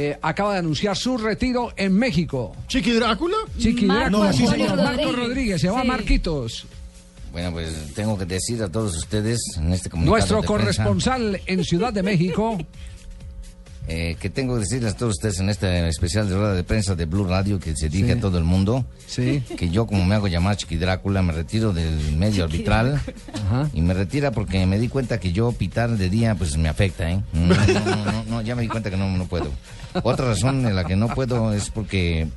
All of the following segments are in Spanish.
eh, acaba de anunciar su retiro en México. ¿Chiqui Drácula? Chiqui Marco Drácula, sí, señor. Marco Rodríguez. Se va Sí. Marquitos. Bueno, pues tengo que decir a todos ustedes en este comunicado Nuestro de prensa, corresponsal en Ciudad de México. eh, que tengo que decirles a todos ustedes en este especial de rueda de prensa de Blue Radio que se dirige Sí. a todo el mundo Sí. que yo como me hago llamar Chiqui Drácula me retiro del medio arbitral Ajá. y me retira porque me di cuenta que yo pitar de día pues me afecta, ¿eh? No, no, no, no, no, ya me di cuenta que no, no puedo. Otra razón en la que no puedo es porque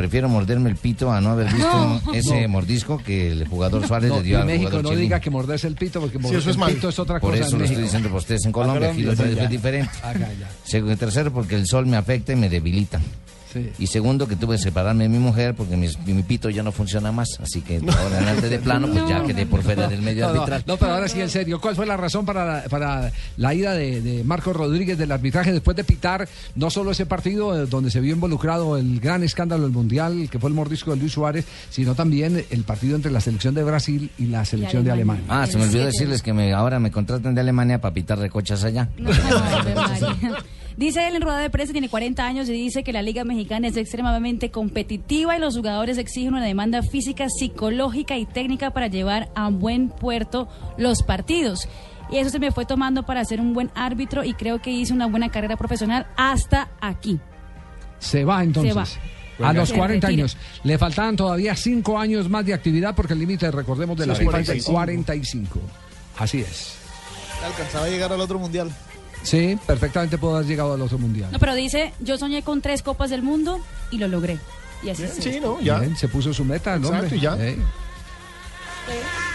prefiero morderme el pito a no haber visto ese mordisco que el jugador Suárez No, le dio en al México jugador no chileno. diga que morderse el pito, porque morderse eso es el mal. pito es otra Por cosa eso en lo estoy diciendo para ustedes en Colombia, aquí lo Colombia, es diferente. Acá, ya. Segundo, tercero, porque el sol me afecta y me debilita. Sí. Y segundo, que tuve que separarme de mi mujer porque mi, mi pito ya no funciona más. Así que de ahora en adelante de plano, pues ya quedé por fuera del medio No, no, arbitral. no, pero ahora sí, en serio, ¿cuál fue la razón para la, para la ida de, de Marcos Rodríguez del arbitraje después de pitar no solo ese partido eh, donde se vio involucrado el gran escándalo del Mundial, que fue el mordisco de Luis Suárez, sino también el partido entre la selección de Brasil y la selección de Alemania. Alemania? Ah, se me olvidó decirles que me, ahora me contratan de Alemania para pitar recochas allá. Dice él en rueda de prensa, tiene 40 años y dice que la Liga Mexicana es extremadamente competitiva y los jugadores exigen una demanda física, psicológica y técnica para llevar a buen puerto los partidos. Y eso se me fue tomando para ser un buen árbitro y creo que hice una buena carrera profesional hasta aquí. Se va entonces. Se va. A los Se 40 retira. años. Le faltaban todavía 5 años más de actividad porque el límite, recordemos, de Sí, 45. 45. Así es. Alcanzaba a llegar al otro mundial. Sí, perfectamente pudo haber llegado al otro mundial. No, pero dice, yo soñé con tres copas del mundo y lo logré. Y así Bien, es. sí, no, ya. Bien, se puso su meta, el Exacto, ya. Eh. Sí.